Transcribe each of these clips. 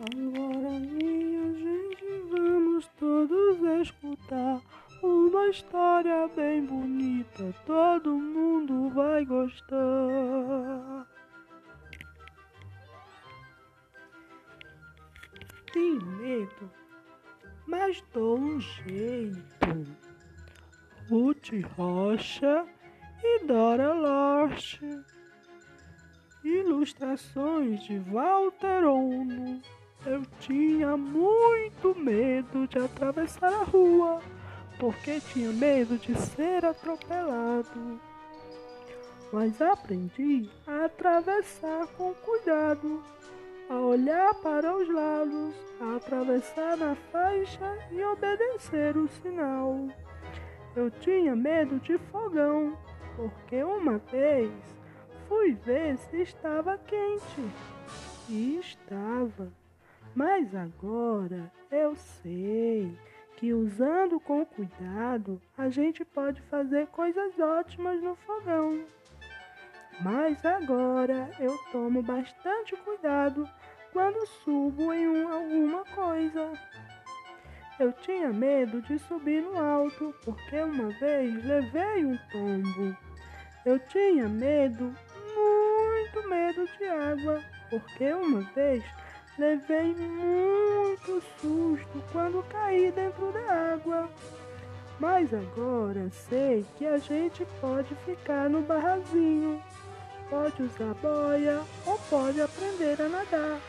Agora, minha gente, vamos todos escutar uma história bem bonita. Todo mundo vai gostar. Tenho medo, mas dou um jeito. Ruth Rocha e Dora Lost. Ilustrações de Walter Ono. Tinha muito medo de atravessar a rua, porque tinha medo de ser atropelado. Mas aprendi a atravessar com cuidado, a olhar para os lados, a atravessar na faixa e obedecer o sinal. Eu tinha medo de fogão, porque uma vez fui ver se estava quente. E estava. Mas agora eu sei que usando com cuidado a gente pode fazer coisas ótimas no fogão. Mas agora eu tomo bastante cuidado quando subo em um, alguma coisa. Eu tinha medo de subir no alto, porque uma vez levei um tombo. Eu tinha medo, muito medo de água, porque uma vez levei muito susto quando caí dentro da água. Mas agora sei que a gente pode ficar no barrazinho, pode usar boia ou pode aprender a nadar.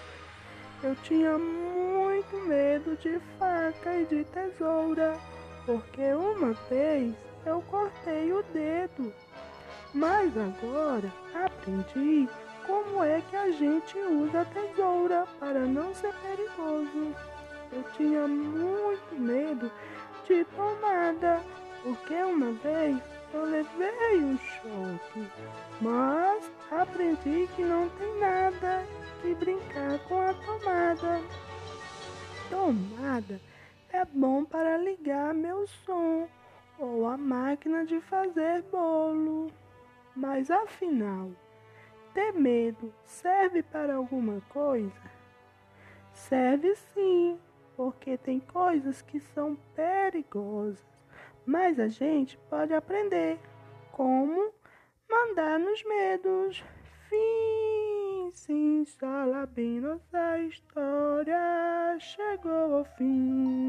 Eu tinha muito medo de faca e de tesoura, porque uma vez eu cortei o dedo. Mas agora aprendi como é que a gente usa a tesoura para não ser perigoso. Eu tinha muito medo de tomada, porque uma vez eu levei um choque. Mas aprendi que não tem nada que brincar com a tomada. Tomada é bom para ligar meu som ou a máquina de fazer bolo. Mas afinal, ter medo serve para alguma coisa? Serve sim, porque tem coisas que são perigosas, mas a gente pode aprender como mandar nos medos. Fim, sim, Salabinos, a história chegou ao fim.